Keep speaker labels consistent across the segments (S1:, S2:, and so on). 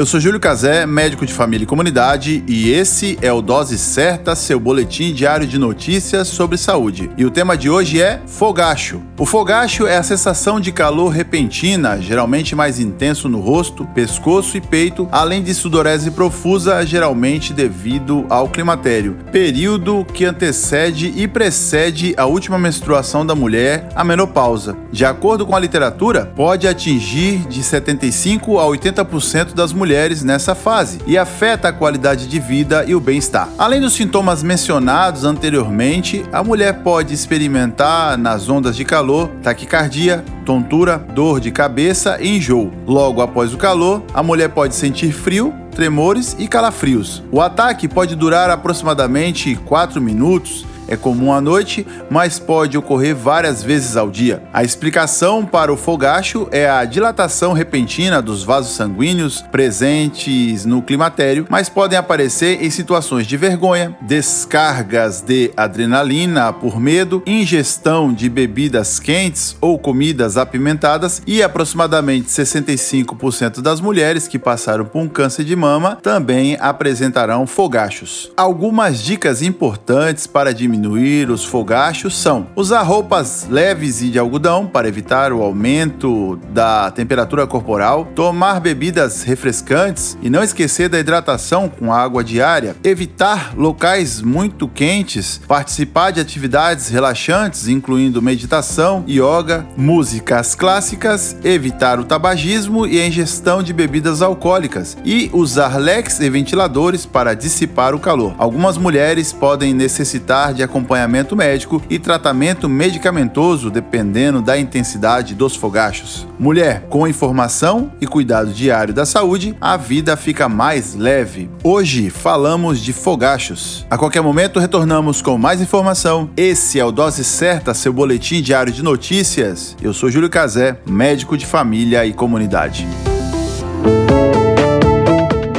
S1: eu sou Júlio Cazé, médico de família e comunidade, e esse é o Dose Certa, seu boletim diário de notícias sobre saúde. E o tema de hoje é fogacho. O fogacho é a sensação de calor repentina, geralmente mais intenso no rosto, pescoço e peito, além de sudorese profusa, geralmente devido ao climatério, período que antecede e precede a última menstruação da mulher, a menopausa. De acordo com a literatura, pode atingir de 75 a 80% das mulheres mulheres nessa fase e afeta a qualidade de vida e o bem-estar. Além dos sintomas mencionados anteriormente, a mulher pode experimentar nas ondas de calor taquicardia, tontura, dor de cabeça e enjoo. Logo após o calor, a mulher pode sentir frio, tremores e calafrios. O ataque pode durar aproximadamente 4 minutos é comum à noite, mas pode ocorrer várias vezes ao dia. A explicação para o fogacho é a dilatação repentina dos vasos sanguíneos presentes no climatério, mas podem aparecer em situações de vergonha, descargas de adrenalina por medo, ingestão de bebidas quentes ou comidas apimentadas e aproximadamente 65% das mulheres que passaram por um câncer de mama também apresentarão fogachos. Algumas dicas importantes para diminuir diminuir os fogachos são usar roupas leves e de algodão para evitar o aumento da temperatura corporal, tomar bebidas refrescantes e não esquecer da hidratação com água diária, evitar locais muito quentes, participar de atividades relaxantes, incluindo meditação, yoga, músicas clássicas, evitar o tabagismo e a ingestão de bebidas alcoólicas e usar leques e ventiladores para dissipar o calor. Algumas mulheres podem necessitar de acompanhamento médico e tratamento medicamentoso dependendo da intensidade dos fogachos. Mulher, com informação e cuidado diário da saúde, a vida fica mais leve. Hoje falamos de fogachos. A qualquer momento retornamos com mais informação. Esse é o Dose Certa, seu boletim diário de notícias. Eu sou Júlio Cazé, médico de família e comunidade.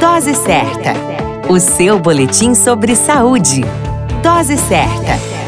S2: Dose Certa, o seu boletim sobre saúde. Dose certa.